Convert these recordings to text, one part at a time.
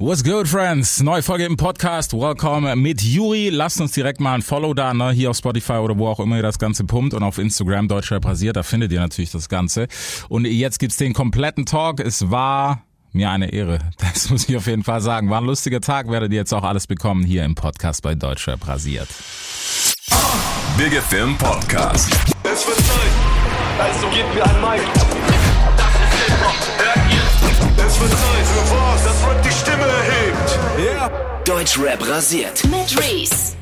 What's good, friends? Neue Folge im Podcast. Welcome mit Juri. Lasst uns direkt mal ein Follow da, ne? Hier auf Spotify oder wo auch immer ihr das Ganze pumpt und auf Instagram Deutschrap rasiert. Da findet ihr natürlich das Ganze. Und jetzt gibt's den kompletten Talk. Es war mir eine Ehre. Das muss ich auf jeden Fall sagen. War ein lustiger Tag. Werdet ihr jetzt auch alles bekommen hier im Podcast bei Deutschrap rasiert. Big FM Podcast. Es wird Zeit, also gebt mir ein Mic. Das ist Hip-Hop? Es wird Zeit für was, das Rap die Stimme erhebt. Ja. Deutschrap rasiert. Mit Reese.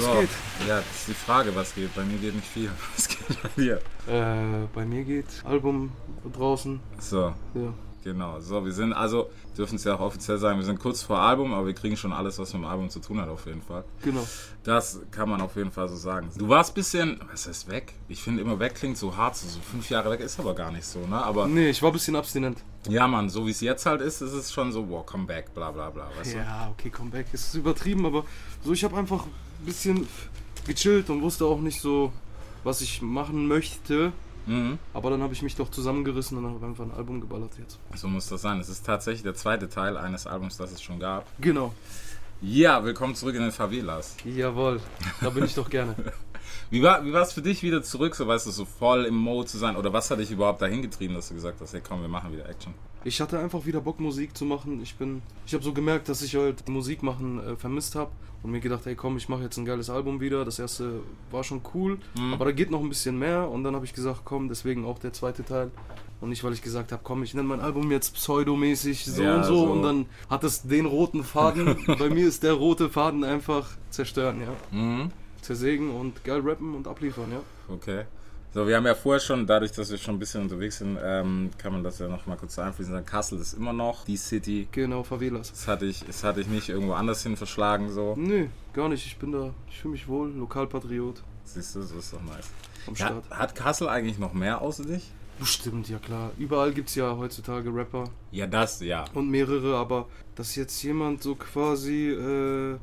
So, ja, das ist die Frage, was geht. Bei mir geht nicht viel. Was geht bei dir? Äh, bei mir geht Album draußen. So, Ja. Genau. So, wir sind also, dürfen es ja auch offiziell sagen, wir sind kurz vor Album, aber wir kriegen schon alles, was mit dem Album zu tun hat, auf jeden Fall. Genau. Das kann man auf jeden Fall so sagen. Du warst bisschen, was heißt weg? Ich finde immer weg klingt so hart, so so fünf Jahre weg ist aber gar nicht so, ne? Aber Nee, ich war ein bisschen abstinent. ja, Mann, so wie es jetzt halt ist, ist es schon so, wow, come back, bla bla bla, weißt Ja, okay, Comeback ist übertrieben, aber so, ich habe einfach ein bisschen gechillt und wusste auch nicht so, was ich machen möchte. Mhm. Aber dann habe ich mich doch zusammengerissen und habe einfach ein Album geballert jetzt. So muss das sein. Es ist tatsächlich der zweite Teil eines Albums, das es schon gab. Genau. Ja, willkommen zurück in den Favelas. Jawohl. Da bin ich doch gerne. Wie war wie es für dich wieder zurück, so weißt du, so voll im Mode zu sein? Oder was hat dich überhaupt dahin getrieben, dass du gesagt hast, hey komm, wir machen wieder Action? Ich hatte einfach wieder Bock, Musik zu machen. Ich bin, ich habe so gemerkt, dass ich halt Musik machen äh, vermisst habe und mir gedacht, hey komm, ich mache jetzt ein geiles Album wieder. Das erste war schon cool, aber da geht noch ein bisschen mehr. Und dann habe ich gesagt, komm, deswegen auch der zweite Teil. Und nicht, weil ich gesagt habe, komm, ich nenne mein Album jetzt pseudomäßig so Ja, und so, so. und dann hat es den roten Faden. Bei mir ist der rote Faden einfach zerstören, ja. Mhm. Zersägen und geil rappen und abliefern, ja. Okay. So, wir haben ja vorher schon, dadurch, dass wir schon ein bisschen unterwegs sind, ähm, kann man das ja noch mal kurz einfließen. sagen. Kassel ist immer noch die City. Genau, Favelas. Das hatte ich, das hatte ich nicht irgendwo anders hin verschlagen, so. Nö, gar nicht. Ich bin da, ich fühle mich wohl, Lokalpatriot Siehst du, so ist doch nice. am Ja, Start. hat Kassel eigentlich noch mehr außer dich? Bestimmt, ja klar. Überall gibt es ja heutzutage Rapper Ja, das, ja. und mehrere, aber dass jetzt jemand so quasi, äh,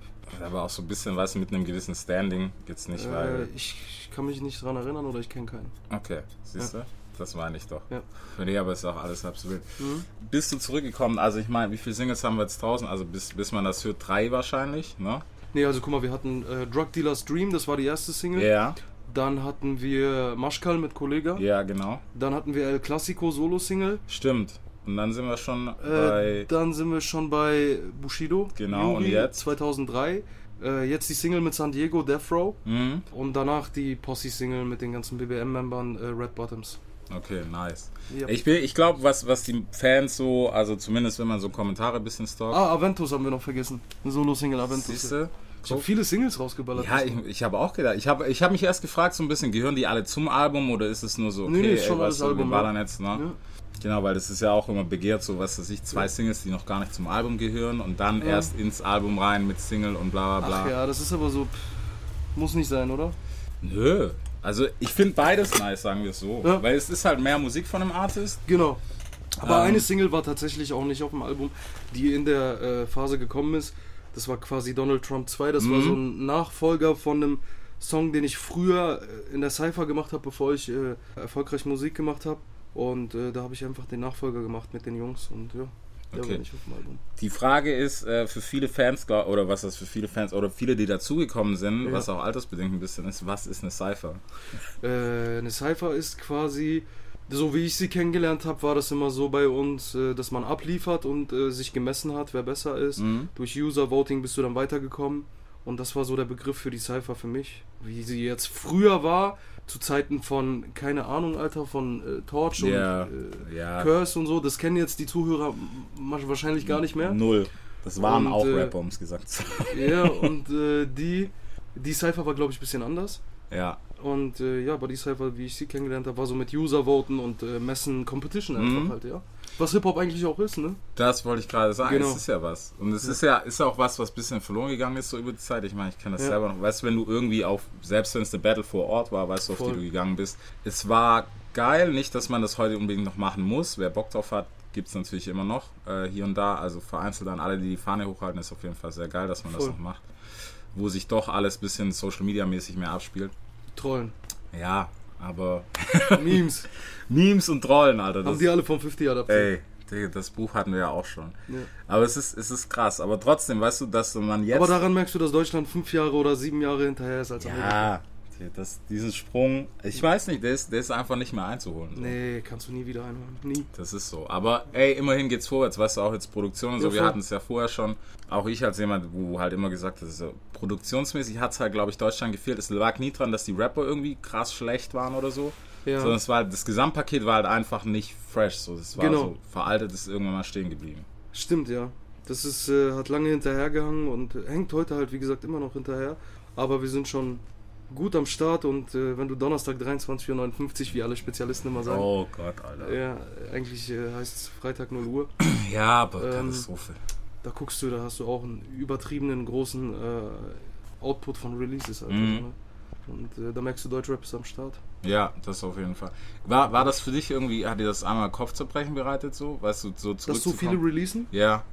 Aber auch so ein bisschen, weißt du, mit einem gewissen Standing geht's nicht, äh, weil. ich, ich kann mich nicht dran erinnern oder ich kenne keinen. Okay, siehst du? Das meine ich doch. Ja. Nee, aber ist auch alles wild. Mhm. Bist du zurückgekommen? Also, ich meine, wie viele Singles haben wir jetzt draußen? Also, bis, bis man das hört, drei wahrscheinlich, ne? Nee, also guck mal, wir hatten äh, Drug Dealer's Dream, das war die erste Single. Ja, Dann hatten wir Maschkal mit Kollega. ja, genau. Dann hatten wir El Clasico Solo-Single. Stimmt. Und dann sind wir schon Äh, bei. dann sind wir schon bei Bushido. Genau, und Yuri, jetzt? 2003. Äh, jetzt die Single mit San Diego, Death Row. Mhm. Und danach die Posse-Single mit den ganzen BBM-Membern, äh, Red Bottoms. Okay, nice. Ja. Ich, bin- ich glaube, was, was die Fans so, also zumindest wenn man so Kommentare ein bisschen stalkt, Ah, Aventus haben wir noch vergessen. Eine Solo-Single Aventus. siehst du? Ich habe viele Singles rausgeballert. Ja, ich, ich habe auch gedacht. Ich habe ich hab mich erst gefragt, so ein bisschen, gehören die alle zum Album oder ist es nur so, okay, Nee, nee, ist schon ey, du, Album, ballern ja. jetzt, ne? Ja. Genau, weil das ist ja auch immer begehrt, so was weiß ich, zwei Singles, die noch gar nicht zum Album gehören und dann Ja. erst ins Album rein mit Single und bla bla bla. Ach ja, das ist aber so. Pff, muss nicht sein, oder? Nö. Also ich finde beides nice, sagen wir es so. Ja. Weil es ist halt mehr Musik von einem Artist. Genau. Aber Ähm. eine Single war tatsächlich auch nicht auf dem Album, die in der äh, Phase gekommen ist. Das war quasi Donald Trump 2. Das Mhm. war so ein Nachfolger von einem Song, den ich früher äh, in der Cypher gemacht habe, bevor ich äh, erfolgreich Musik gemacht habe. Und äh, da habe ich einfach den Nachfolger gemacht mit den Jungs. Und ja, Okay. war nicht auf dem Album. Die Frage ist äh, für viele Fans, oder was das für viele Fans, oder viele, die dazugekommen sind, Ja. was auch altersbedingt ein bisschen ist, was ist eine Cypher? Äh, eine Cypher ist quasi, so wie ich sie kennengelernt habe, war das immer so bei uns, äh, dass man abliefert und äh, sich gemessen hat, wer besser ist. Mhm. Durch User Voting bist du dann weitergekommen. Und das war so der Begriff für die Cypher für mich. Wie sie jetzt früher war, zu Zeiten von, keine Ahnung, Alter, von äh, Torch Ja, und äh, ja. Curse und so. Das kennen jetzt die Zuhörer wahrscheinlich gar nicht mehr. Null. Das waren Und, auch äh, Rapper, um es gesagt zu haben. Ja, und äh, die, die Cypher war, glaube ich, ein bisschen anders. Ja. Und äh, ja, die Cypher, wie ich sie kennengelernt habe, war so mit User-Voten und äh, Messen, Competition einfach Mhm. halt, ja. Was Hip-Hop eigentlich auch ist, ne? Das wollte ich gerade sagen. Genau. Es ist ja was. Und es ist ja ist auch was, was ein bisschen verloren gegangen ist so über die Zeit. Ich meine, ich kenne das Ja. selber noch. Weißt du, wenn du irgendwie auf, selbst wenn es eine Battle vor Ort war, weißt du, auf Voll. die du gegangen bist. Es war geil, nicht, dass man das heute unbedingt noch machen muss. Wer Bock drauf hat, gibt es natürlich immer noch äh, hier und da. Also vereinzelt dann alle, die die Fahne hochhalten, ist auf jeden Fall sehr geil, dass man das Voll. noch macht. Wo sich doch alles ein bisschen Social Media mäßig mehr abspielt. Trollen. Ja, aber Memes. Memes und Trollen, Alter. Haben die alle von 50 adaptiert. ey, das Buch hatten wir ja auch schon. Ja. Aber es ist, es ist krass. Aber trotzdem, weißt du, dass man jetzt. Aber daran merkst du, dass Deutschland fünf Jahre oder sieben Jahre hinterher ist als Amerika. Das, diesen Sprung, ich weiß nicht, der ist, der ist einfach nicht mehr einzuholen. So. Nee, kannst du nie wieder einholen. Nie. Das ist so. Aber ey, immerhin geht's vorwärts, weißt du, auch jetzt Produktion und so. Ja, wir hatten es ja vorher schon. Auch ich als jemand, wo halt immer gesagt hat, so, produktionsmäßig hat's halt, glaube ich, Deutschland gefehlt. Es lag nie dran, dass die Rapper irgendwie krass schlecht waren oder so. Ja. Sondern es war das Gesamtpaket war halt einfach nicht fresh. So, das war Genau. so veraltet, ist irgendwann mal stehen geblieben. Stimmt, ja. Das ist, äh, hat lange hinterhergehangen und hängt heute halt, wie gesagt, immer noch hinterher. Aber wir sind schon gut am Start und äh, wenn du Donnerstag 23.59 Uhr, wie alle Spezialisten immer sagen, Oh Gott, Alter. ja, eigentlich äh, heißt es Freitag 0 Uhr, Ja, aber Ähm, Katastrophe. da guckst du, da hast du auch einen übertriebenen großen äh, Output von Releases. Alter, Mhm. ne? Und äh, da merkst du, Deutschrap ist am Start. Ja, das auf jeden Fall. War, war das für dich irgendwie, hat dir das einmal Kopfzerbrechen bereitet so? Weißt du, so Dass so viele releasen? Ja,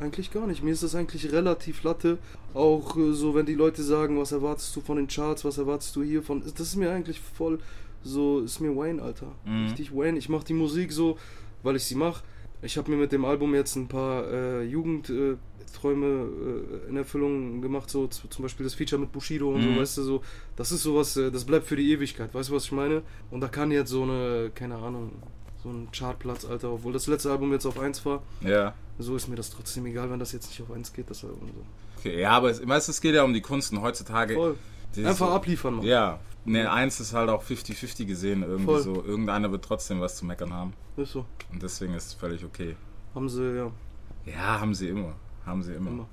Eigentlich gar nicht. Mir ist das eigentlich relativ latte. Auch äh, so, wenn die Leute sagen, was erwartest du von den Charts, was erwartest du hiervon. Das ist mir eigentlich voll so, ist mir Wayne, Alter. Mhm. Richtig Wayne. Ich mach die Musik so, weil ich sie mach. Ich habe mir mit dem Album jetzt ein paar äh, Jugendträume äh, in Erfüllung gemacht, so zum Beispiel das Feature mit Bushido und Mhm. so, weißt du, so, das ist sowas, äh, das bleibt für die Ewigkeit, weißt du, was ich meine? Und da kann jetzt so eine, keine Ahnung, so ein Chartplatz, Alter, obwohl das letzte Album jetzt auf 1 war, Ja. so ist mir das trotzdem egal, wenn das jetzt nicht auf 1 geht, das Album so. Okay, ja, aber es, es geht ja um die Kunst und heutzutage. Voll. Einfach so, abliefern, Mann. Ja, ne, eins ist halt auch 50-50 gesehen, irgendwie Voll. so. Irgendeiner wird trotzdem was zu meckern haben. Ist so. Und deswegen ist es völlig okay. Haben sie, ja, Ja, haben sie immer. Haben sie immer. immer.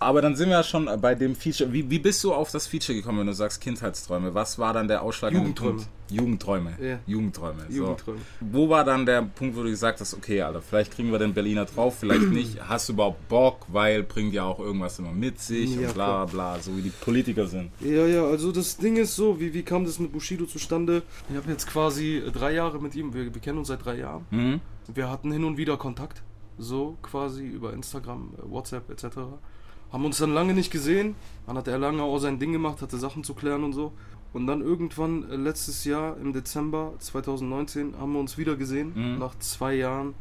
Aber dann sind wir ja schon bei dem Feature. Wie, wie bist du auf das Feature gekommen, wenn du sagst Kindheitsträume? Was war dann der ausschlaggebende Jugendträume. Punkt? Jugendträume. Ja. Jugendträume. So. Jugendträume. Wo war dann der Punkt, wo du gesagt hast, okay, Alter, vielleicht kriegen wir den Berliner drauf, vielleicht nicht. Hast du überhaupt Bock, weil bringt ja auch irgendwas immer mit sich Ja, und bla bla, so wie die Politiker sind. Ja, ja, also das Ding ist so, wie, wie kam das mit Bushido zustande? Ich habe jetzt quasi drei Jahre mit ihm, wir, wir kennen uns seit drei Jahren. Mhm. Wir hatten hin und wieder Kontakt, so quasi über Instagram, WhatsApp etc. Haben uns dann lange nicht gesehen. Dann hat er lange auch sein Ding gemacht, hatte Sachen zu klären und so. Und dann irgendwann äh, letztes Jahr im Dezember 2019 haben wir uns wieder gesehen, Mhm. nach zwei Jahren.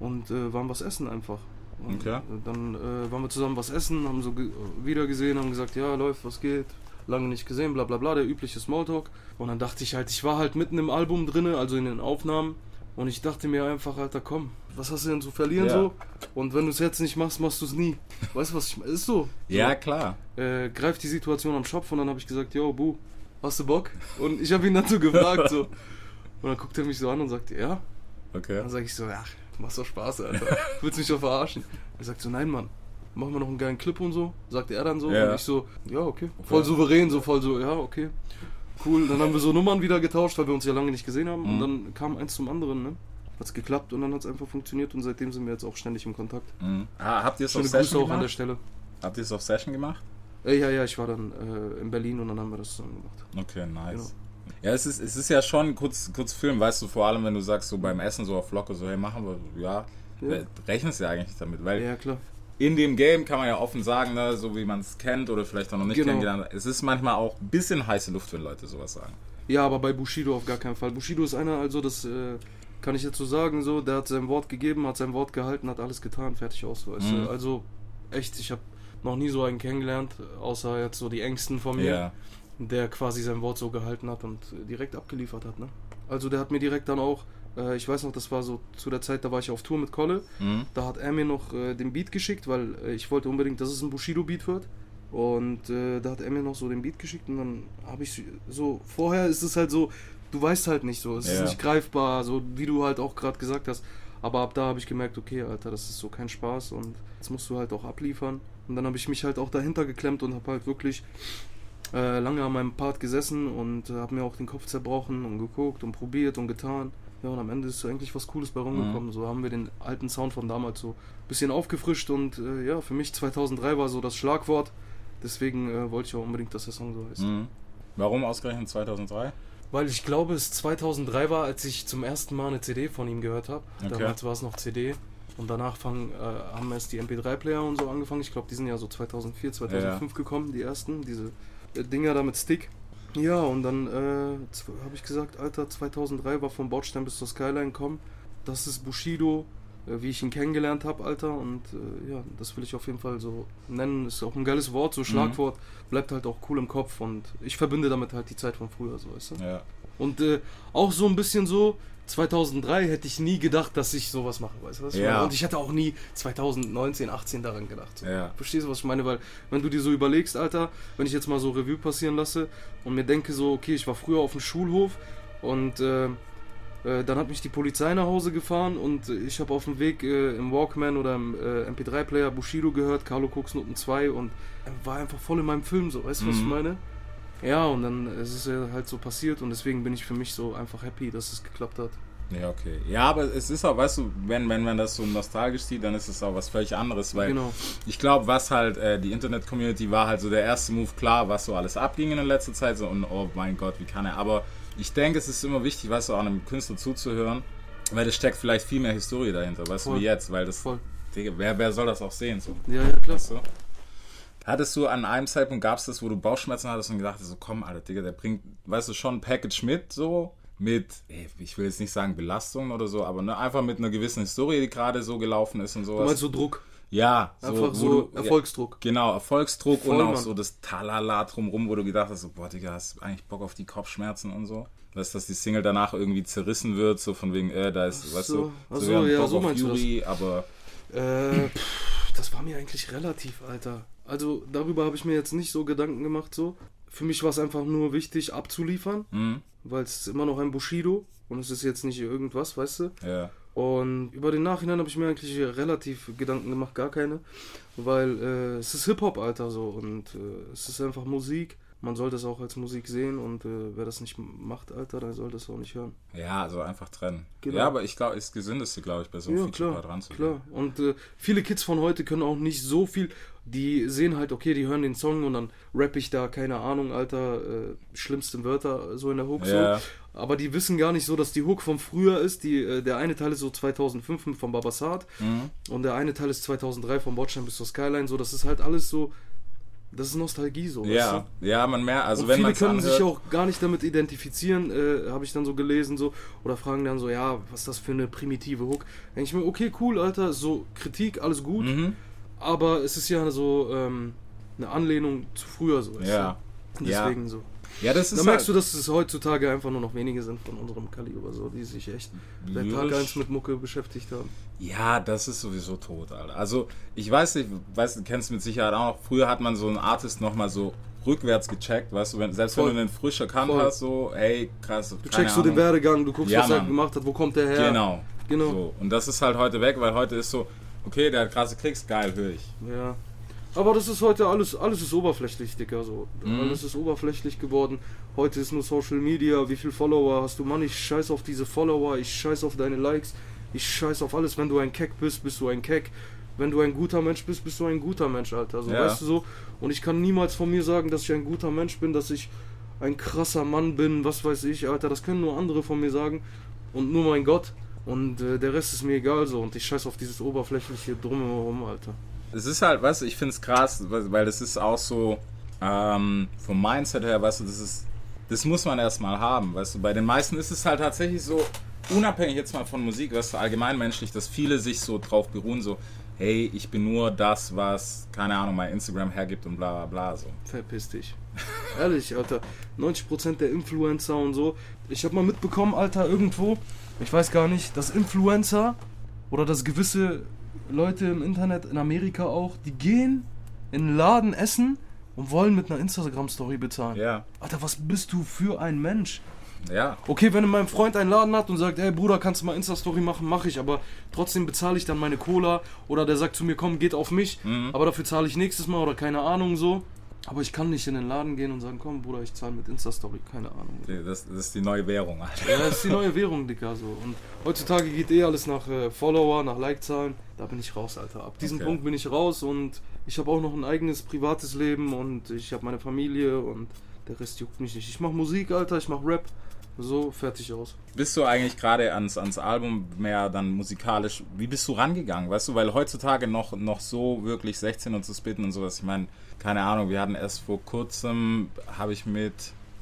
Und äh, waren was essen einfach. Und Okay. äh, dann äh, waren wir zusammen was essen, haben so ge wieder gesehen, haben gesagt, ja, läuft, was geht. Lange nicht gesehen, bla bla bla, der übliche Smalltalk. Und dann dachte ich halt, ich war halt mitten im Album drinne, also in den Aufnahmen. Und ich dachte mir einfach, Alter, komm, was hast du denn zu verlieren Ja. so? Und wenn du es jetzt nicht machst, machst du es nie. Weißt du, was ich meine? Ist so. Ja, klar. Äh, greift die Situation am Schopf und dann habe ich gesagt, yo, Bu, hast du Bock? Und ich habe ihn dazu gefragt so. Und dann guckt er mich so an und sagt, ja. Okay. Dann sage ich so, ach, machst doch Spaß, Alter. Willst mich doch verarschen? Er sagt so, nein, Mann. Machen wir noch einen geilen Clip und so, sagt er dann so. Ja. Und ich so, ja, okay. Voll souverän, so voll so, ja, okay. Cool. Dann haben wir so Nummern wieder getauscht, weil wir uns ja lange nicht gesehen haben. Und Mhm. dann kam eins zum anderen, ne? Hat's geklappt und dann hat's einfach funktioniert und seitdem sind wir jetzt auch ständig im Kontakt. Mhm. Ah, habt ihr es auf Schöne Grüße Session auch an der gemacht? Stelle. Habt ihr es auf Session gemacht? Äh, ja, ja, ich war dann äh, in Berlin und dann haben wir das zusammen gemacht. Okay, nice. Genau. Ja, es ist, es ist ja schon kurz, kurz Film, weißt du, vor allem wenn du sagst, so beim Essen so auf Locke, so, hey, machen wir, ja, Ja. ja. rechnest ja eigentlich damit, weil Ja, klar. In dem Game kann man ja offen sagen, ne, so wie man es kennt oder vielleicht auch noch nicht Genau. kennengelernt hat, es ist manchmal auch ein bisschen heiße Luft, wenn Leute sowas sagen. Ja, aber bei Bushido auf gar keinen Fall. Bushido ist einer, also das äh, kann ich jetzt so sagen, so, der hat sein Wort gegeben, hat sein Wort gehalten, hat alles getan, fertig aus. Weißt Mhm. Also echt, ich habe noch nie so einen kennengelernt, außer jetzt so die Ängsten von mir, Ja. der quasi sein Wort so gehalten hat und direkt abgeliefert hat. Ne? Also der hat mir direkt dann auch, äh, ich weiß noch, das war so zu der Zeit, da war ich auf Tour mit Kolle, Mhm. da hat er mir noch äh, den Beat geschickt, weil äh, ich wollte unbedingt, dass es ein Bushido-Beat wird. Und äh, da hat er mir noch so den Beat geschickt und dann habe ich so, vorher ist es halt so, du weißt halt nicht so, es ist Ja. nicht greifbar, so wie du halt auch gerade gesagt hast. Aber ab da habe ich gemerkt, okay, Alter, das ist so kein Spaß und jetzt musst du halt auch abliefern. Und dann habe ich mich halt auch dahinter geklemmt und habe halt wirklich äh, lange an meinem Part gesessen und äh, habe mir auch den Kopf zerbrochen und geguckt und probiert und getan. Ja, und am Ende ist eigentlich was Cooles bei rumgekommen. So haben wir den alten Sound von damals so ein bisschen aufgefrischt und äh, ja, für mich 2003 war so das Schlagwort. Deswegen äh, wollte ich auch unbedingt, dass der Song so heißt. Mhm. Warum ausgerechnet 2003? Weil ich glaube, es 2003 war, als ich zum ersten Mal eine CD von ihm gehört habe. Okay. Damals war es noch CD. Und danach fang, äh, haben erst die MP3-Player und so angefangen. Ich glaube, die sind ja so 2004, 2005 gekommen, die ersten. Diese Dinger da mit Stick. Ja, und dann äh, habe ich gesagt, Alter, 2003 war vom Bordstein bis zur Skyline kommen. das ist Bushido, äh, wie ich ihn kennengelernt habe, Alter. Und äh, ja, das will ich auf jeden Fall so nennen. Ist auch ein geiles Wort, so Schlagwort. Bleibt halt auch cool im Kopf und ich verbinde damit halt die Zeit von früher, so weißt du. Ja. Und äh, auch so ein bisschen so, 2003 hätte ich nie gedacht, dass ich sowas mache, weißt du was? ich Ja. meine? Und ich hätte auch nie 2019, 18 daran gedacht. So. Ja. Verstehst du, was ich meine? Weil, wenn du dir so überlegst, Alter, wenn ich jetzt mal so Revue passieren lasse und mir denke so, okay, ich war früher auf dem Schulhof und äh, äh, dann hat mich die Polizei nach Hause gefahren und ich habe auf dem Weg äh, im Walkman oder im äh, MP3-Player Bushido gehört, Carlo Cooks Noten 2 und war einfach voll in meinem Film so, weißt du, was ich Mhm. meine? Ja, und dann ist es halt so passiert und deswegen bin ich für mich so einfach happy, dass es geklappt hat. Ja, okay. Ja, aber es ist auch, weißt du, wenn, wenn man das so nostalgisch sieht, dann ist es auch was völlig anderes, weil Genau. ich glaube, was halt äh, die Internet-Community war halt so der erste Move, klar, was so alles abging in der letzten Zeit, so und oh mein Gott, wie kann er, aber ich denke, es ist immer wichtig, weißt du, auch einem Künstler zuzuhören, weil es steckt vielleicht viel mehr Historie dahinter, weißt du, Voll. wie jetzt, weil das, Voll. Digga, wer, wer soll das auch sehen, so, Ja, ja, klar. weißt du? Hattest du an einem Zeitpunkt, gab es das, wo du Bauchschmerzen hattest und gedacht hast, so komm, Alter, Digga, der bringt, weißt du, schon ein Package mit, so, mit, ey, ich will jetzt nicht sagen Belastungen oder so, aber ne, einfach mit einer gewissen Historie, die gerade so gelaufen ist und Du sowas. meinst so Druck, ja, so, einfach so du, Erfolgsdruck. Genau, Erfolgsdruck Voll, und auch Mann. so das Talala drumrum, wo du gedacht hast, so, boah, Digga, hast du eigentlich Bock auf die Kopfschmerzen und so? Weißt du, dass die Single danach irgendwie zerrissen wird, so von wegen, äh, da ist, Ach weißt so. du, so, haben ja, Bock so auf du Yuri, aber Äh, pff, das war mir eigentlich relativ, Alter. Also darüber habe ich mir jetzt nicht so Gedanken gemacht, so. Für mich war es einfach nur wichtig abzuliefern, hm, weil es ist immer noch ein Bushido und es ist jetzt nicht irgendwas, weißt du. ja, Und über den Nachhinein habe ich mir eigentlich relativ Gedanken gemacht, gar keine, weil äh, es ist Hip-Hop, Alter, so und äh, es ist einfach Musik. Man sollte es auch als Musik sehen und äh, wer das nicht macht, Alter, der sollte es auch nicht hören. ja, also einfach trennen. Genau. Ja, aber ich glaube, ist gesündeste, glaube ich, bei so einem Ja, Feature-Part klar, ranzugehen. klar. Und äh, viele Kids von heute können auch nicht so viel. Die sehen halt, okay, die hören den Song und dann rapp ich da, keine Ahnung, Alter, äh, schlimmsten Wörter so in der Hook Ja. so. Aber die wissen gar nicht so, dass die Hook von früher ist. Die, äh, der eine Teil ist so 2005 von Babasat Mhm. und der eine Teil ist 2003 von Bordstein bis zur Skyline. So, das ist halt alles so. Das ist Nostalgie so. weißt Ja, ja, man merkt, also und wenn viele man können anhört, sich auch gar nicht damit identifizieren, äh, habe ich dann so gelesen, so, oder fragen dann so, ja, was ist das für eine primitive Hook? Denke ich mir, okay, cool, Alter, so Kritik, alles gut, Mhm. aber es ist ja so ähm, eine Anlehnung zu früher so. weißt Ja. du? Ja. Deswegen so. Ja, das ist Da merkst halt, du, dass es heutzutage einfach nur noch wenige sind von unserem Kaliber, so, die sich echt seit Tag Lyrisch. 1 mit Mucke beschäftigt haben. Ja, das ist sowieso tot, Alter. Also, ich weiß nicht, weißt du, kennst mit Sicherheit auch noch, früher hat man so einen Artist nochmal so rückwärts gecheckt, weißt du, wenn, selbst Voll. wenn du einen frisch erkannt Voll. hast, so, hey, krass, Du checkst so den Werdegang, du guckst, Ja, was er Mann. gemacht hat, wo kommt der her. Genau. Genau. So. Und das ist halt heute weg, weil heute ist so, okay, der hat krasse Klicks, geil, höre ich. Ja. Aber das ist heute alles, alles ist oberflächlich, Dicker, so. Mhm. Alles ist oberflächlich geworden. Heute ist nur Social Media, wie viel Follower hast du? Mann, ich scheiß auf diese Follower, ich scheiß auf deine Likes, ich scheiß auf alles. Wenn du ein Keck bist, bist du ein Keck. Wenn du ein guter Mensch bist, bist du ein guter Mensch, Alter. So, Ja. weißt du so? Und ich kann niemals von mir sagen, dass ich ein guter Mensch bin, dass ich ein krasser Mann bin, was weiß ich, Alter. Das können nur andere von mir sagen. Und nur mein Gott. Und äh, der Rest ist mir egal so. Und ich scheiß auf dieses oberflächliche Drumherum, Alter. Es ist halt, weißt du, ich finde es krass, weil das ist auch so, ähm, vom Mindset her, weißt du, das ist, das muss man erstmal haben, weißt du, bei den meisten ist es halt tatsächlich so, unabhängig jetzt mal von Musik, weißt du, allgemeinmenschlich, dass viele sich so drauf beruhen, so, hey, ich bin nur das, was, keine Ahnung, mein Instagram hergibt und bla bla bla, so. Verpiss dich. Ehrlich, Alter. 90% der Influencer und so. Ich habe mal mitbekommen, Alter, irgendwo, ich weiß gar nicht, dass Influencer oder dass gewisse Leute im Internet, in Amerika auch, die gehen in einen Laden essen und wollen mit einer Instagram-Story bezahlen. Ja, Alter, was bist du für ein Mensch? ja, Okay, wenn mein Freund einen Laden hat und sagt, ey Bruder, kannst du mal Insta-Story machen, mache ich, aber trotzdem bezahle ich dann meine Cola oder der sagt zu mir, komm, geht auf mich, Mhm. aber dafür zahle ich nächstes Mal oder keine Ahnung so. Aber ich kann nicht in den Laden gehen und sagen, komm Bruder, ich zahle mit Insta-Story, keine Ahnung. das, das ist die neue Währung, Alter. Ja, das ist die neue Währung, Dicker, so. Und heutzutage geht eh alles nach äh, Follower, nach Like-Zahlen. Da bin ich raus, Alter. Ab diesem Okay. Punkt bin ich raus und ich habe auch noch ein eigenes privates Leben und ich habe meine Familie und der Rest juckt mich nicht. Ich mache Musik, Alter, ich mache Rap. So, fertig aus. Bist du eigentlich gerade ans, ans Album mehr dann musikalisch, wie bist du rangegangen, weißt du, weil heutzutage noch, noch so wirklich 16 und zu spitten und sowas, ich meine, keine Ahnung, wir hatten erst vor kurzem, habe ich mit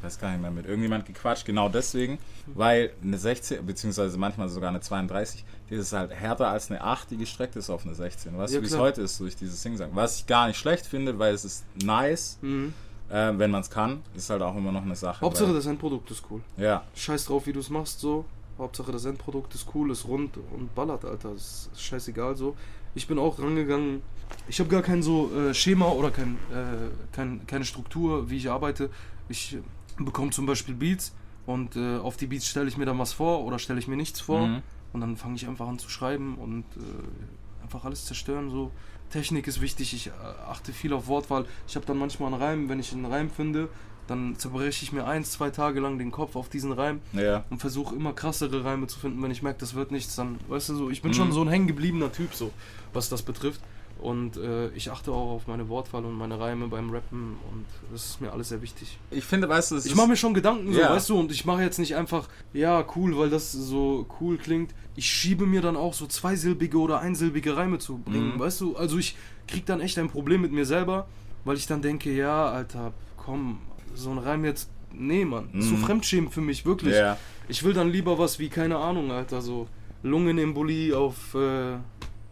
weiß gar nicht mehr, mit irgendjemand gequatscht, genau deswegen, weil eine 16, beziehungsweise manchmal sogar eine 32, die ist halt härter als eine 8, die gestreckt ist auf eine 16. Weißt Ja, du, wie es heute ist durch dieses Singsang? Was ich gar nicht schlecht finde, weil es ist nice, Mhm. Äh, wenn man es kann, ist halt auch immer noch eine Sache. Hauptsache das Endprodukt ist cool. Ja, Scheiß drauf, wie du es machst, so. Hauptsache das Endprodukt ist cool, ist rund und ballert, Alter. Das ist scheißegal so. Ich bin auch rangegangen. Ich habe gar kein so äh, Schema oder kein, äh, kein, keine Struktur, wie ich arbeite. Ich bekomme zum Beispiel Beats und äh, auf die Beats stelle ich mir dann was vor oder stelle ich mir nichts vor. Mhm. Und dann fange ich einfach an zu schreiben und äh, einfach alles zerstören. So. Technik ist wichtig, ich äh, achte viel auf Wortwahl. Ich habe dann manchmal einen Reim, wenn ich einen Reim finde, dann zerbreche ich mir eins, zwei Tage lang den Kopf auf diesen Reim ja. und versuche immer krassere Reime zu finden. Wenn ich merke, das wird nichts, dann, weißt du so, ich bin Mhm. schon so ein hängengebliebener Typ, so, was das betrifft. Und äh, ich achte auch auf meine Wortwahl und meine Reime beim Rappen und das ist mir alles sehr wichtig. Ich finde, weißt du, Ich mache mir schon Gedanken, so, Ja. weißt du, und ich mache jetzt nicht einfach, ja, cool, weil das so cool klingt. Ich schiebe mir dann auch so zweisilbige oder einsilbige Reime zu bringen, Mhm. weißt du? Also ich krieg dann echt ein Problem mit mir selber, weil ich dann denke, ja, Alter, komm, so ein Reim jetzt, nee, Mann, so Mhm. Fremdschämen für mich, wirklich. Ja. Ich will dann lieber was wie, keine Ahnung, Alter, so Lungenembolie auf, äh,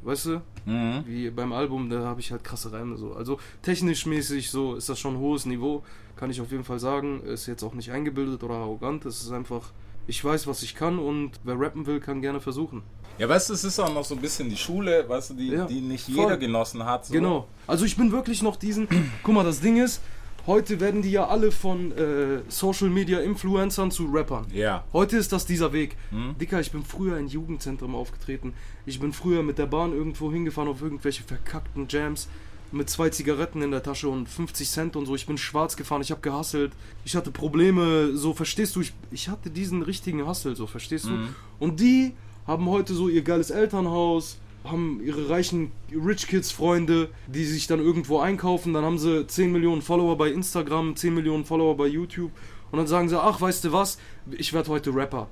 weißt du, Mhm. wie beim Album, da habe ich halt krasse Reime so. Also technisch mäßig so ist das schon ein hohes Niveau, kann ich auf jeden Fall sagen. Ist jetzt auch nicht eingebildet oder arrogant, es ist einfach, ich weiß, was ich kann und wer rappen will, kann gerne versuchen. Ja, weißt du, es ist auch noch so ein bisschen die Schule, weißt du, die, Ja, die nicht voll. jeder genossen hat. So. Genau. Also ich bin wirklich noch diesen, guck mal, das Ding ist, heute werden die ja alle von äh, Social Media Influencern zu Rappern. Ja. Heute ist das dieser Weg. Hm? Dicker, ich bin früher in Jugendzentrum aufgetreten. Ich bin früher mit der Bahn irgendwo hingefahren auf irgendwelche verkackten Jams mit zwei Zigaretten in der Tasche und 50 Cent und so. Ich bin schwarz gefahren, ich habe gehasselt. Ich hatte Probleme, so verstehst du, ich, ich hatte diesen richtigen Hustle, so verstehst du. Mhm. Und die haben heute so ihr geiles Elternhaus, haben ihre reichen Rich Kids Freunde, die sich dann irgendwo einkaufen, dann haben sie 10 Millionen Follower bei Instagram, 10 Millionen Follower bei YouTube und dann sagen sie, ach, weißt du was, ich werde heute Rapper.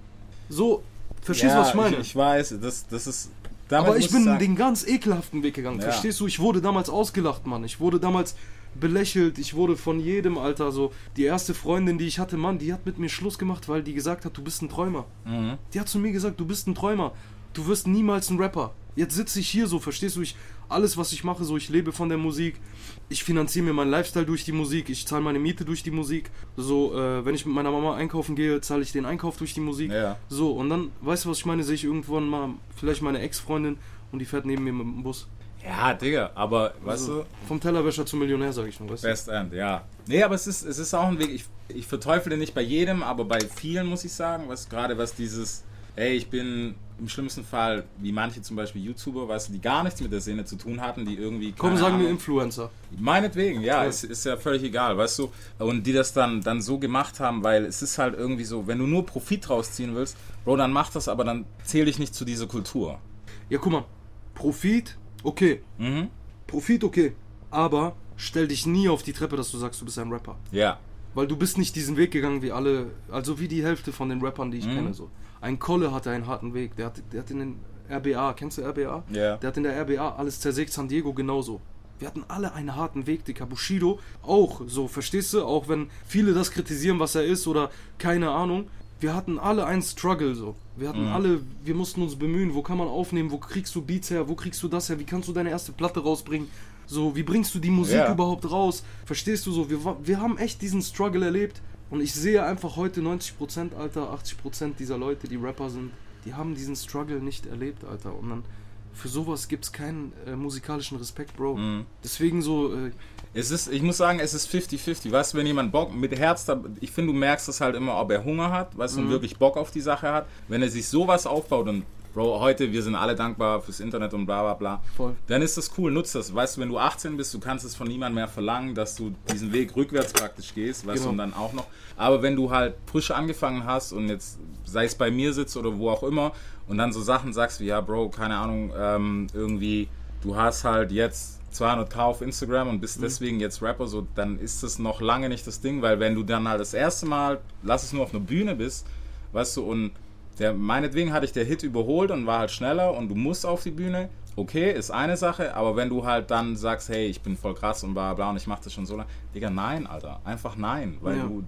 So, verstehst du, ja, was ich meine? Ich, ich weiß, das, das ist. damit Aber ich bin sagen- den ganz ekelhaften Weg gegangen, Ja. verstehst du? Ich wurde damals ausgelacht, Mann. Ich wurde damals belächelt, ich wurde von jedem, Alter, so. Die erste Freundin, die ich hatte, Mann, die hat mit mir Schluss gemacht, weil die gesagt hat, du bist ein Träumer. Mhm. Die hat zu mir gesagt, du bist ein Träumer. Du wirst niemals ein Rapper. Jetzt sitze ich hier so, verstehst du? Ich, alles, was ich mache, so, ich lebe von der Musik. Ich finanziere mir meinen Lifestyle durch die Musik. Ich zahle meine Miete durch die Musik. So, äh, wenn ich mit meiner Mama einkaufen gehe, zahle ich den Einkauf durch die Musik. Ja. So, und dann, weißt du, was ich meine? Sehe ich irgendwann mal vielleicht meine Ex-Freundin und die fährt neben mir mit dem Bus. Ja, Digga, aber weißt Also, du, Vom Tellerwäscher zum Millionär, sage ich nur, weißt du? Best End, ja. Nee, aber es ist, es ist auch ein Weg, ich, ich verteufle den nicht bei jedem, aber bei vielen muss ich sagen, was gerade was dieses, ey, ich bin im schlimmsten Fall, wie manche zum Beispiel YouTuber, weißt du, die gar nichts mit der Szene zu tun hatten, die irgendwie. Komm, sagen wir Influencer. Meinetwegen, ja, Ja. Ist, ist ja völlig egal, weißt du. Und die das dann, dann so gemacht haben, weil es ist halt irgendwie so, wenn du nur Profit rausziehen willst, Bro, dann mach das, aber dann zähl dich nicht zu dieser Kultur. Ja, guck mal. Profit, okay. Mhm. Profit, okay. Aber stell dich nie auf die Treppe, dass du sagst, du bist ein Rapper. Ja. Weil du bist nicht diesen Weg gegangen wie alle, also wie die Hälfte von den Rappern, die ich Mhm. kenne. So. Ein Kolle hatte einen harten Weg. Der hat, der hat in den RBA, kennst du RBA? Ja. Der hat in der RBA alles zersägt, San Diego genauso. Wir hatten alle einen harten Weg, Dicker. Bushido auch so, verstehst du? Auch wenn viele das kritisieren, was er ist oder keine Ahnung. Wir hatten alle einen Struggle so. Wir hatten alle, wir mussten uns bemühen, wo kann man aufnehmen, wo kriegst du Beats her, wo kriegst du das her, wie kannst du deine erste Platte rausbringen? So, wie bringst du die Musik Ja. überhaupt raus? Verstehst du so? Wir, wir haben echt diesen Struggle erlebt und ich sehe einfach heute 90%, Alter, 80% dieser Leute, die Rapper sind, die haben diesen Struggle nicht erlebt, Alter. Und dann für sowas gibt's keinen äh, musikalischen Respekt, Bro. Mhm. Deswegen so, äh, Es ist, ich muss sagen, es ist 50-50. Weißt du, wenn jemand Bock mit Herz, da, ich finde, du merkst das halt immer, ob er Hunger hat, weißt du, Mhm. und wirklich Bock auf die Sache hat. Wenn er sich sowas aufbaut und, Bro, heute, wir sind alle dankbar fürs Internet und bla bla bla, Voll. dann ist das cool, nutzt das. Weißt du, wenn du 18 bist, du kannst es von niemandem mehr verlangen, dass du diesen Weg rückwärts praktisch gehst, weißt Genau. du, und dann auch noch. Aber wenn du halt frisch angefangen hast und jetzt, sei es bei mir sitzt oder wo auch immer, und dann so Sachen sagst wie, ja, Bro, keine Ahnung, ähm, irgendwie, du hast halt jetzt 200k auf Instagram und Mhm. bist deswegen jetzt Rapper, so, dann ist das noch lange nicht das Ding, weil wenn du dann halt das erste Mal, lass es nur auf einer Bühne bist, weißt du, und der, meinetwegen hatte ich der Hit überholt und war halt schneller und du musst auf die Bühne, okay, ist eine Sache, aber wenn du halt dann sagst, hey, ich bin voll krass und bla bla und ich mach das schon so lange, Digga, nein, Alter, einfach nein, weil Ja. du,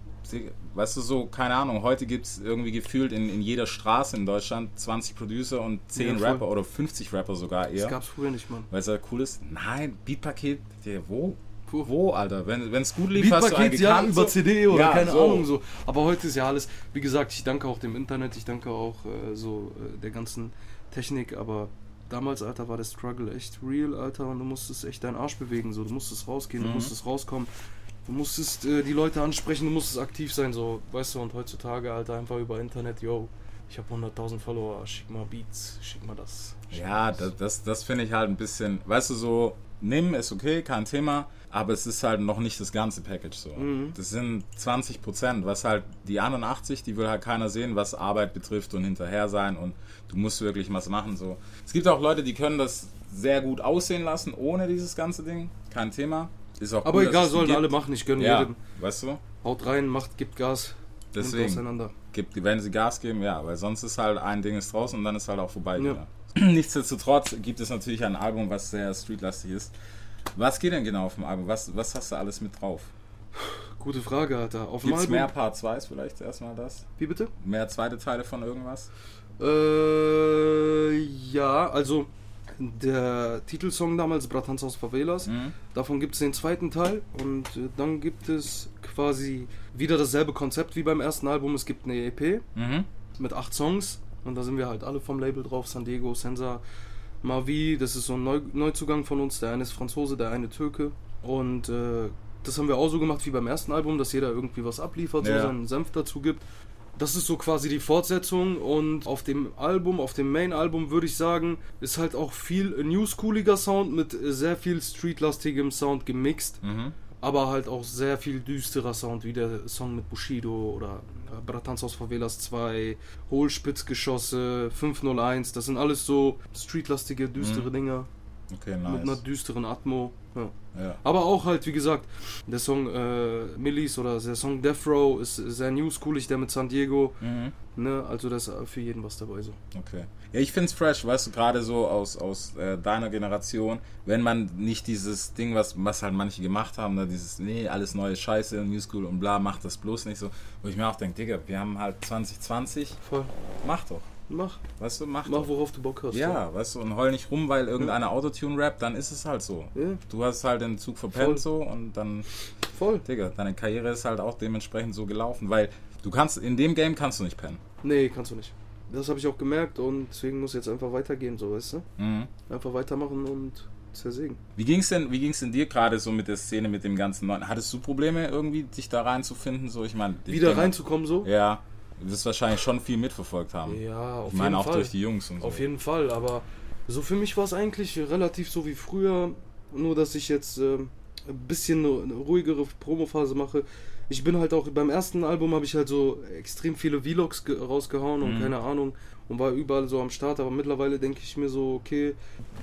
weißt du so, keine Ahnung, heute gibt's irgendwie gefühlt in, in jeder Straße in Deutschland 20 Producer und 10 Ja. Rapper oder 50 Rapper sogar Das eher, gab's früher nicht, Mann. weil es ja cool ist. Nein, Beatpaket, Digga, wo? Wo? Wo, Alter? Wenn es gut lief, hast du Beatpaket, ja, über so. CD oder Ja, keine so. Ahnung so. Aber heute ist ja alles, wie gesagt, ich danke auch dem Internet, ich danke auch äh, so äh, der ganzen Technik, aber damals, Alter, war der Struggle echt real, Alter, und du musstest echt deinen Arsch bewegen, so, du musstest rausgehen, Mhm. du musstest rauskommen, du musstest äh, die Leute ansprechen, du musstest aktiv sein, so, weißt du, und heutzutage, Alter, einfach über Internet, yo, ich habe 100.000 Follower, schick mal Beats, schick mal das. schick Ja, mal das, das, das finde ich halt ein bisschen, weißt du, so, nimm ist okay, kein Thema, aber es ist halt noch nicht das ganze Package so. Mhm. Das sind 20 Prozent, was halt die anderen 80, die will halt keiner sehen, was Arbeit betrifft und hinterher sein und du musst wirklich was machen so. Es gibt auch Leute, die können das sehr gut aussehen lassen, ohne dieses ganze Ding, kein Thema. Ist auch Aber dass egal, sollen alle machen, ich gönne Ja, jedem. weißt du, Haut rein, macht, gibt Gas, deswegen. auseinander. gibt, wenn sie Gas geben, ja, weil sonst ist halt ein Ding ist draußen und dann ist halt auch vorbei Ja. Nichtsdestotrotz gibt es natürlich ein Album, was sehr streetlastig ist. Was geht denn genau auf dem Album? Was, was hast du alles mit drauf? Gute Frage, Alter. Auf dem Gibt es Album. mehr Part 2 vielleicht erstmal das? Wie bitte? Mehr zweite Teile von irgendwas? Äh, ja, also der Titelsong damals, Bratans aus Favelas, Mhm. davon gibt es den zweiten Teil und äh, dann gibt es quasi wieder dasselbe Konzept wie beim ersten Album. Es gibt eine EP Mhm. mit acht Songs und da sind wir halt alle vom Label drauf. San Diego, Sensa, Mavi, das ist so ein Neu Neuzugang von uns. Der eine ist Franzose, der eine Türke und äh, das haben wir auch so gemacht wie beim ersten Album, dass jeder irgendwie was abliefert, Ja. so seinen Senf dazu gibt. Das ist so quasi die Fortsetzung und auf dem Album, auf dem Main-Album würde ich sagen, ist halt auch viel newschooliger Sound mit sehr viel streetlastigem Sound gemixt, Mhm. aber halt auch sehr viel düsterer Sound, wie der Song mit Bushido oder äh, Bratans aus Favelas 2, Hohlspitzgeschosse, 501, das sind alles so streetlastige, düstere Mhm. Dinger Okay, mit einer nice. düsteren Atmo. Ja. Ja. Aber auch halt, wie gesagt, der Song äh, Millies oder der Song Death Row ist sehr newschoolig, der mit San Diego. Mhm. Ne? Also da ist für jeden was dabei so. Okay. Ja, ich find's fresh, weißt du, gerade so aus, aus äh, deiner Generation, wenn man nicht dieses Ding, was, was halt manche gemacht haben, ne, dieses, nee, alles neue Scheiße, New School und bla, macht das bloß nicht so, wo ich mir auch denke, Digga, wir haben halt 2020, Voll. mach doch, Mach. weißt du, mach, Mach, doch. worauf du Bock hast. Ja, weißt du, und heul nicht rum, weil irgendeiner Autotune rappt, dann ist es halt so. Ja, Du hast halt den Zug verpennt Voll. so und dann, voll. Digga, deine Karriere ist halt auch dementsprechend so gelaufen, weil du kannst, in dem Game kannst du nicht pennen. Nee, kannst du nicht. Das habe ich auch gemerkt und deswegen muss jetzt einfach weitergehen, so weißt du? Mhm. Einfach weitermachen und zersägen. Wie ging's denn, wie ging's denn dir gerade so mit der Szene, mit dem ganzen neuen? Hattest du Probleme irgendwie, dich da reinzufinden? So, ich meine, Wieder denke- reinzukommen so? Ja, wirst wahrscheinlich schon viel mitverfolgt haben. Ja, auf ich meine jeden auch Fall. durch die Jungs und so. Auf jeden Fall, aber so für mich war es eigentlich relativ so wie früher, nur dass ich jetzt ähm, ein bisschen eine, ruhigere Promophase mache. Ich bin halt auch beim ersten Album habe ich halt so extrem viele Vlogs ge- rausgehauen und Mhm. keine Ahnung und war überall so am Start, aber mittlerweile denke ich mir so, okay,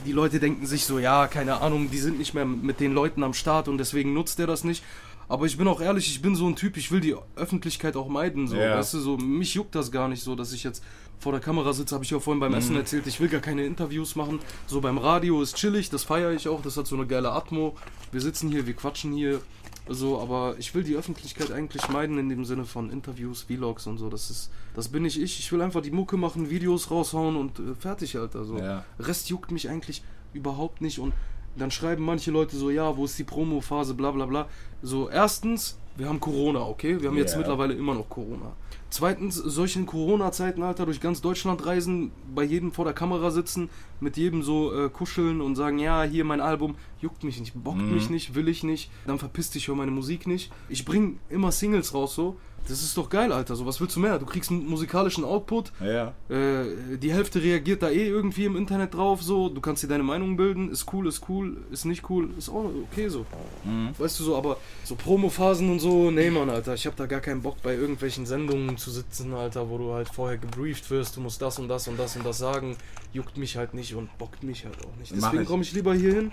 die Leute denken sich so, ja, keine Ahnung, die sind nicht mehr mit den Leuten am Start und deswegen nutzt er das nicht. Aber ich bin auch ehrlich, ich bin so ein Typ, ich will die Öffentlichkeit auch meiden. So. Ja. Weißt du, so, mich juckt das gar nicht so, dass ich jetzt vor der Kamera sitze, habe ich ja vorhin beim Mhm. Essen erzählt, ich will gar keine Interviews machen. So beim Radio ist chillig, das feiere ich auch, das hat so eine geile Atmo. Wir sitzen hier, wir quatschen hier. So, aber ich will die Öffentlichkeit eigentlich meiden in dem Sinne von Interviews, Vlogs und so. Das ist, das bin nicht ich. Ich will einfach die Mucke machen, Videos raushauen und äh, fertig, Alter. So. Ja. Rest juckt mich eigentlich überhaupt nicht und dann schreiben manche Leute so, ja, wo ist die Promo-Phase, bla bla bla. So, erstens, wir haben Corona, okay? Wir haben jetzt Ja. mittlerweile immer noch Corona. Zweitens, solchen Corona-Zeiten, Alter, durch ganz Deutschland reisen, bei jedem vor der Kamera sitzen, mit jedem so äh, kuscheln und sagen, ja, hier mein Album, juckt mich nicht, bockt Mhm. mich nicht, will ich nicht, dann verpiss dich, hör meine Musik nicht. Ich bring immer Singles raus so. Das ist doch geil, Alter. So, was willst du mehr? Du kriegst einen musikalischen Output, Ja. äh, die Hälfte reagiert da eh irgendwie im Internet drauf, so, du kannst dir deine Meinung bilden, ist cool, ist cool, ist nicht cool, ist auch okay so. Mhm. Weißt du so, aber so Promophasen und so, nee Mann, Alter, ich hab da gar keinen Bock bei irgendwelchen Sendungen zu sitzen, Alter, wo du halt vorher gebrieft wirst, du musst das und das und das und das sagen, juckt mich halt nicht und bockt mich halt auch nicht. Deswegen komme ich lieber hier hin,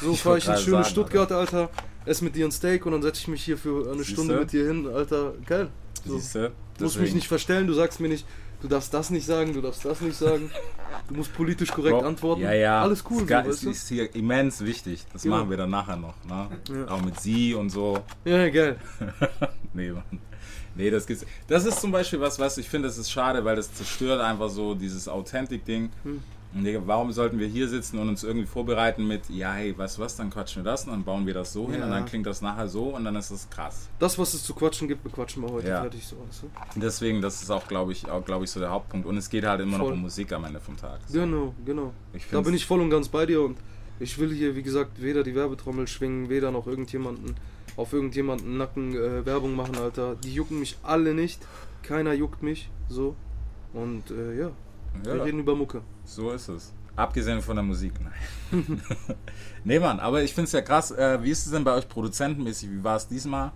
so fahre ich ins gerade schöne Stuttgart, Alter, ess mit dir ein Steak und dann setze ich mich hier für eine Siehste? Stunde mit dir hin, Alter, geil. So. Siehste? Du musst mich nicht verstellen, du sagst mir nicht, Du darfst das nicht sagen, du darfst das nicht sagen. Du musst politisch korrekt Bro, antworten. Ja, ja. Alles cool, Ist, so, ist, ist hier immens wichtig. Das Genau. machen wir dann nachher noch. Ne? Ja. Auch mit sie und so. Ja, geil. nee, Mann. Nee, das gibt's. Das ist zum Beispiel was, was ich finde, das ist schade, weil das zerstört einfach so dieses Authentic-Ding. Hm. Und Digga, warum sollten wir hier sitzen und uns irgendwie vorbereiten mit, ja, hey, weißt du was, dann quatschen wir das und dann bauen wir das so hin Ja. und dann klingt das nachher so und dann ist das krass. Das, was es zu quatschen gibt, bequatschen wir heute. Ja. Fertig so, weißt du? Deswegen, das ist auch, glaube ich, auch, glaube ich, so der Hauptpunkt. Und es geht halt immer noch Voll. um Musik am Ende vom Tag. Genau, genau. Ich Da bin ich voll und ganz bei dir und ich will hier, wie gesagt, weder die Werbetrommel schwingen, weder noch irgendjemanden auf irgendjemanden Nacken äh, Werbung machen, Alter. Die jucken mich alle nicht. Keiner juckt mich. So. Und äh, ja, wir Ja. reden über Mucke. So ist es. Abgesehen von der Musik, nein. nee, Mann, aber ich finde es ja krass. Äh, wie ist es denn bei euch produzentenmäßig? Wie war es diesmal?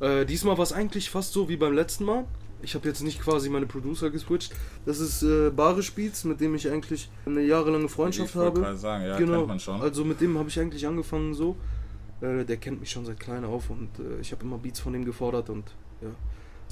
Äh, diesmal war es eigentlich fast so wie beim letzten Mal. Ich habe jetzt nicht quasi meine Producer geswitcht. Das ist äh, Bare Spiez, mit dem ich eigentlich eine jahrelange Freundschaft ich habe. sagen, ja, genau. Also mit dem habe ich eigentlich angefangen so. Äh, der kennt mich schon seit klein auf und äh, ich habe immer Beats von ihm gefordert und ja.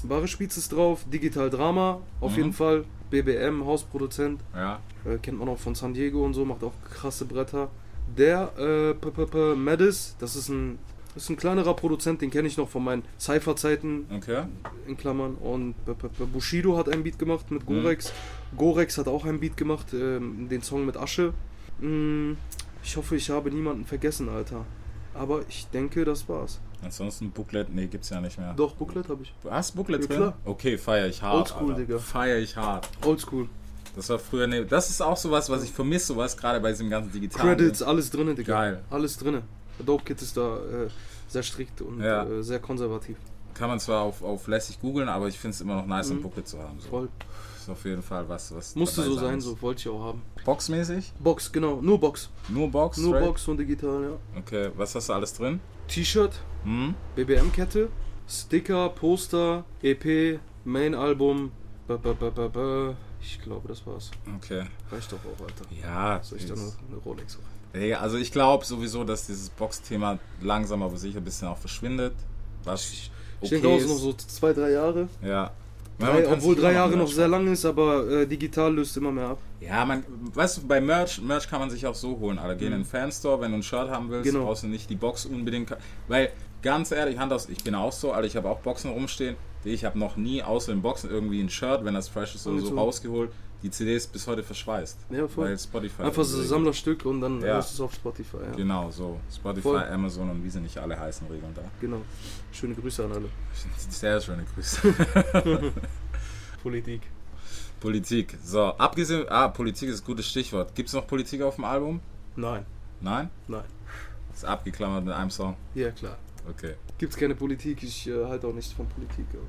Bare Spiez ist drauf, Digital Drama auf Mhm. jeden Fall, BBM, Hausproduzent, ja, äh, kennt man auch von San Diego und so, macht auch krasse Bretter. Der äh, P -P -P Madis, das ist ein, ist ein kleinerer Produzent, den kenne ich noch von meinen Cypher-Zeiten okay. in Klammern. Und B -P -P Bushido hat einen Beat gemacht mit Mhm. Gorex. Gorex hat auch einen Beat gemacht, ähm, den Song mit Asche. Mm, ich hoffe, ich habe niemanden vergessen, Alter. Aber ich denke, das war's. Ansonsten Booklet, nee, gibt's ja nicht mehr. Doch, Booklet habe ich. Du hast Booklet Ja, drin? klar. Okay, feier ich hart. Oldschool. Digga. Feier ich hart. Oldschool. Das war früher, nee, das ist auch sowas, was ich vermisse, sowas gerade bei diesem ganzen digitalen. Credits, alles drinne, Digga. Geil. Alles drinne. Dope Kid ist da äh, sehr strikt und Ja. äh, sehr konservativ. Kann man zwar auf, auf lässig googeln, aber ich finde es immer noch nice, ein Mhm. Booklet zu haben. So. Voll. Ist auf jeden Fall was, was. Musste so sein, muss. so wollte ich auch haben. Boxmäßig? Box, genau. Nur Box. Nur Box? Nur straight? Box und digital, ja. Okay, was hast du alles drin? T-Shirt, Hm? BBM-Kette, Sticker, Poster, EP, Main-Album. Ich glaube, das war's. Okay. Reicht doch auch, Alter. Ja, Soll ich da ist- noch eine Rolex? Ey, also ich glaube sowieso, dass dieses Box-Thema langsam aber sicher ein bisschen auch verschwindet. Was Ich okay denke auch ist. noch so zwei, drei Jahre. Ja. Drei, obwohl drei Jahre noch sehr lang ist, aber äh, digital löst immer mehr ab. Ja, man, weißt du, bei Merch, Merch kann man sich auch so holen. Alter, geh in den Fanstore, wenn du ein Shirt haben willst, Mhm. Genau. brauchst du nicht die Box unbedingt. Weil, ganz ehrlich, Hand aus, ich bin auch so, Alter, ich habe auch Boxen rumstehen. Ich habe noch nie außer den Boxen irgendwie ein Shirt, wenn das fresh ist oder so, so. rausgeholt. Die CD ist bis heute verschweißt. Ja, voll. Weil Spotify. Einfach so ein. Sammlerstück und dann Ja. du es auf Spotify. Ja. Genau, so. Spotify, Voll. Amazon und wie sie nicht alle heißen, regeln da. Genau. Schöne Grüße an alle. Sehr schöne Grüße. Politik. Politik. So, abgesehen. Ah, Politik ist ein gutes Stichwort. Gibt es noch Politik auf dem Album? Nein, Nein? nein. Ist abgeklammert mit einem Song. Ja, klar. Okay. Gibt's keine Politik, ich äh, halte auch nicht von Politik. Aber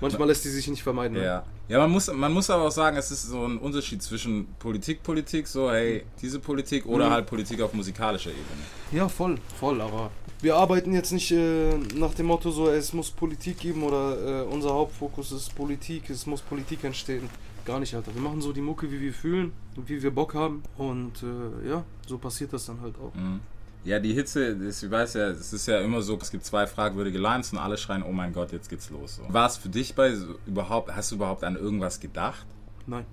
manchmal lässt die sich nicht vermeiden. ne? Ja. Ja, man muss, man muss aber auch sagen, es ist so ein Unterschied zwischen Politik, Politik, so, hey, diese Politik oder Mhm. halt Politik auf musikalischer Ebene. Ja, voll, voll, aber wir arbeiten jetzt nicht äh, nach dem Motto so, es muss Politik geben oder äh, unser Hauptfokus ist Politik, es muss Politik entstehen. Gar nicht, Alter. Wir machen so die Mucke, wie wir fühlen und wie wir Bock haben und äh, ja, so passiert das dann halt auch. Mhm. Ja, die Hitze, das, ich weiß ja, es ist ja immer so, es gibt zwei fragwürdige Lines und alle schreien, oh mein Gott, jetzt geht's los. So. War es für dich bei überhaupt, hast du überhaupt an irgendwas gedacht? Nein.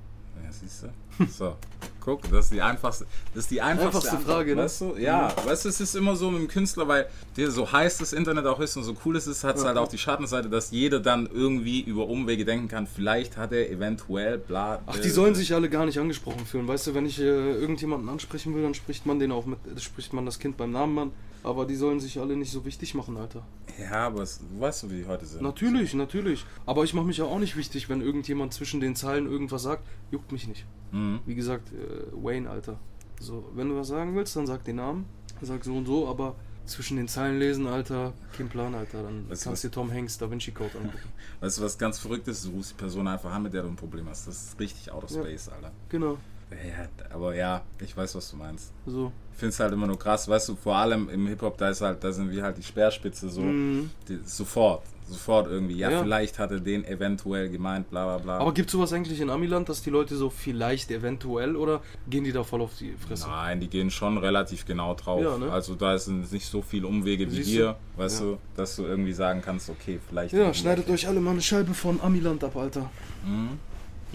Ja, siehst du? So, guck, das ist die einfachste, das ist die einfachste, Einfachste Antwort, Frage, ne? Weißt du? Ja, weißt du, es ist immer so mit dem Künstler, weil der so heiß das Internet auch ist und so cool es ist, hat es Ja. halt auch die Schattenseite, dass jeder dann irgendwie über Umwege denken kann, vielleicht hat er eventuell bla. Ach, die sollen sich alle gar nicht angesprochen fühlen. Weißt du, wenn ich äh, irgendjemanden ansprechen will, dann spricht man den auch mit, äh, spricht man das Kind beim Namen an. Aber die sollen sich alle nicht so wichtig machen, Alter. Ja, aber es, du weißt so, wie die heute sind. Natürlich, natürlich. Aber ich mache mich ja auch nicht wichtig, wenn irgendjemand zwischen den Zeilen irgendwas sagt. Juckt mich nicht. Mhm. Wie gesagt, äh, Wayne, Alter. So, wenn du was sagen willst, dann sag den Namen. Sag so und so, aber zwischen den Zeilen lesen, Alter, kein Plan, Alter. Dann Weißt du kannst du dir Tom Hanks Da Vinci Code angucken. Weißt du, was ganz verrückt ist? Du rufst die Person einfach an, mit der du ein Problem hast. Das ist richtig out of Ja. space, Alter. Genau, Ja, aber ja, ich weiß, was du meinst. so. Ich finde es halt immer nur krass, weißt du, vor allem im Hip-Hop, da ist halt, da sind wir halt die Speerspitze so, Mhm. die, sofort, sofort irgendwie, ja, Ja. vielleicht hat er den eventuell gemeint, bla bla bla. Aber gibt sowas eigentlich in Amiland, dass die Leute so vielleicht eventuell oder gehen die da voll auf die Fresse? Nein, die gehen schon relativ genau drauf. Ja, ne? Also da sind nicht so viele Umwege wie Siehst du? hier, weißt Ja. du, dass du irgendwie sagen kannst, okay, vielleicht. Ja, schneidet euch alle mal eine Scheibe von Amiland ab, Alter. Mhm.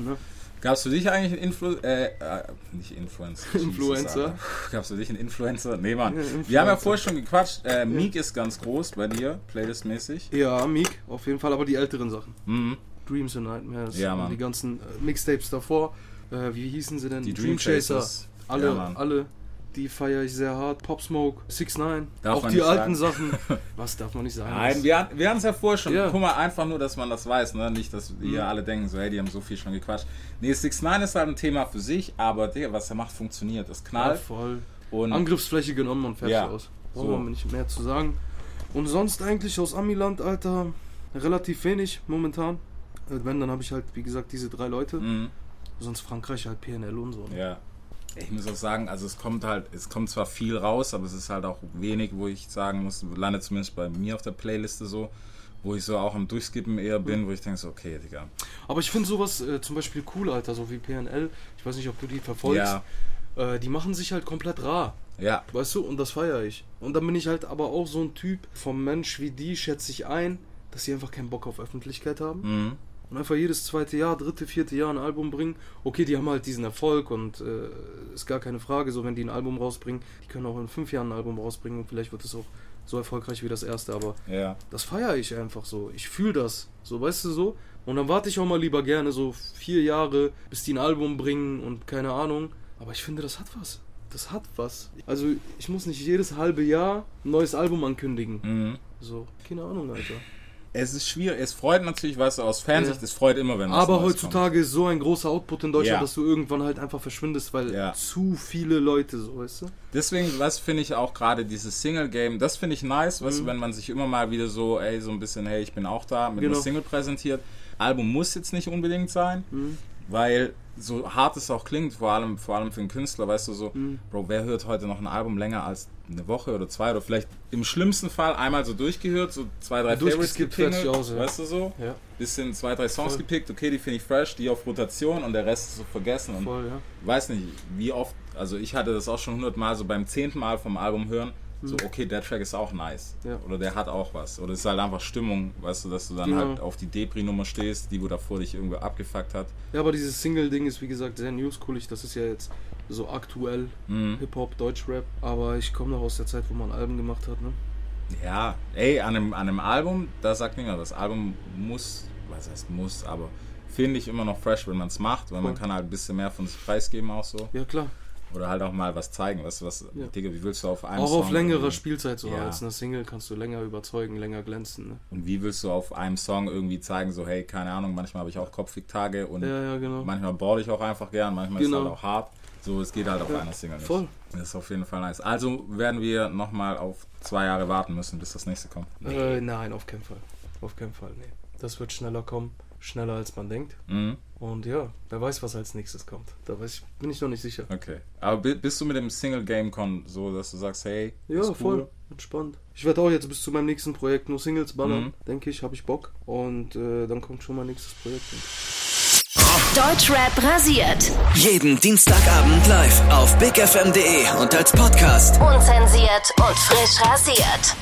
Ne? Gab es für dich eigentlich einen Influ äh, äh, nicht Influencer. Influencer? Gab es für dich einen Influencer? Nee, Mann. Ja, Wir haben ja Influencer. vorher schon gequatscht. Äh, Meek ist ganz groß bei dir, playlistmäßig. Ja, Meek, auf jeden Fall, aber die älteren Sachen. Mhm. Dreams and Nightmares. Ja, Mann. Die ganzen äh, Mixtapes davor. Äh, wie hießen sie denn? Die Dream Chasers. Alle, Ja, alle. Die feiere ich sehr hart. Pop Smoke, 6 9 Darf Auch die alten sagen. Sachen. Was darf man nicht sagen? Nein, wir, wir hatten es ja vorher schon. Ja. Guck mal, einfach nur, dass man das weiß, ne? Nicht, dass Mhm. ihr alle denken, so, hey, die haben so viel schon gequatscht. Nee, 6 9 ist halt ein Thema für sich, aber Digga, was er macht, funktioniert. Das ja, knallt. voll. und Angriffsfläche genommen und fertig Ja. aus. Brauchen So. wir nicht mehr zu sagen. Und sonst eigentlich aus Amiland, Alter, relativ wenig momentan. Äh, Wenn, dann habe ich halt, wie gesagt, diese drei Leute. Mhm. Sonst Frankreich halt PNL und so. ne? Ja. Ich muss auch sagen, also es kommt halt, es kommt zwar viel raus, aber es ist halt auch wenig, wo ich sagen muss, landet zumindest bei mir auf der Playliste so, wo ich so auch am Durchskippen eher bin, wo ich denke so, okay, Digga. Aber ich finde sowas äh, zum Beispiel cool, Alter, so wie PNL. Ich weiß nicht, ob du die verfolgst. Ja, Äh, die machen sich halt komplett rar. ja, Weißt du, und das feiere ich. Und dann bin ich halt aber auch so ein Typ vom Mensch wie die, schätze ich ein, dass sie einfach keinen Bock auf Öffentlichkeit haben. mhm. Und einfach jedes zweite Jahr, dritte, vierte Jahr ein Album bringen. Okay, die haben halt diesen Erfolg und äh, ist gar keine Frage, so wenn die ein Album rausbringen, die können auch in fünf Jahren ein Album rausbringen und vielleicht wird es auch so erfolgreich wie das erste, aber ja. das feiere ich einfach so. Ich fühle das. So, weißt du so? Und dann warte ich auch mal lieber gerne so vier Jahre, bis die ein Album bringen und keine Ahnung. Aber ich finde, das hat was. Das hat was. Also, ich muss nicht jedes halbe Jahr ein neues Album ankündigen. Mhm. So, keine Ahnung, Alter. Es ist schwierig, es freut natürlich, weißt du, aus Fansicht, Ja. es freut immer, wenn was Aber heutzutage ist so ein großer Output in Deutschland, Ja. dass du irgendwann halt einfach verschwindest, weil Ja. zu viele Leute so, weißt du? Deswegen, was finde ich auch gerade dieses Single-Game, das finde ich nice, Mhm. weißt du, wenn man sich immer mal wieder so, ey, so ein bisschen, hey, ich bin auch da, mit Genau. einer Single präsentiert. Album muss jetzt nicht unbedingt sein, Mhm. Weil so hart es auch klingt, vor allem, vor allem für einen Künstler, weißt du, so, Mhm. Bro, wer hört heute noch ein Album länger als eine Woche oder zwei oder vielleicht im schlimmsten Fall einmal so durchgehört, so zwei, drei Favorites fertig aus, ja. weißt du so? Ja, Bisschen zwei, drei Songs Voll. gepickt, okay, die finde ich fresh, die auf Rotation und der Rest ist so vergessen. Und voll, ja. weiß nicht, wie oft, also ich hatte das auch schon hundertmal, so beim zehnten Mal vom Album hören, so, okay, der Track ist auch nice. Ja. Oder der hat auch was. Oder es ist halt einfach Stimmung, weißt du, dass du dann Genau. halt auf die Depri-Nummer stehst, die wo davor dich irgendwo abgefuckt hat. Ja, aber dieses Single-Ding ist wie gesagt sehr newschoolig. Das ist ja jetzt so aktuell Mhm. Hip-Hop, Deutschrap. Aber ich komme noch aus der Zeit, wo man Alben gemacht hat, ne? Ja, ey, an einem, an einem Album, da sagt niemand, das Album muss, was heißt muss, aber finde ich immer noch fresh, wenn man es macht, weil man Voll. kann halt ein bisschen mehr von sich preisgeben auch so. Ja, klar. Oder halt auch mal was zeigen, du, was, Ja. Digga, wie willst du auf einem Auch Song auf längere Spielzeit so Ja. als eine Single kannst du länger überzeugen, länger glänzen, ne? Und wie willst du auf einem Song irgendwie zeigen, so, hey, keine Ahnung, manchmal habe ich auch Kopfwegtage und Ja, genau. manchmal baue ich auch einfach gern, manchmal ist es Genau. halt auch hart. So, es geht halt auf einer Single nicht. voll. Das ist auf jeden Fall nice. Also werden wir nochmal auf zwei Jahre warten müssen, bis das nächste kommt. Äh, nein, auf keinen Fall. Auf keinen Fall, nee. Das wird schneller kommen, schneller als man denkt. Mhm. Und ja, wer weiß, was als nächstes kommt. Da weiß ich, bin ich noch nicht sicher. Okay. Aber bi- bist du mit dem Single-Game-Con so, dass du sagst, hey, Ja, ist cool? voll. Entspannt. Ich werde auch jetzt bis zu meinem nächsten Projekt nur Singles ballern, Mhm. denke ich, habe ich Bock. Und äh, dann kommt schon mein nächstes Projekt. Deutschrap rasiert. Jeden Dienstagabend live auf bigfm.de und als Podcast. Unzensiert und frisch rasiert.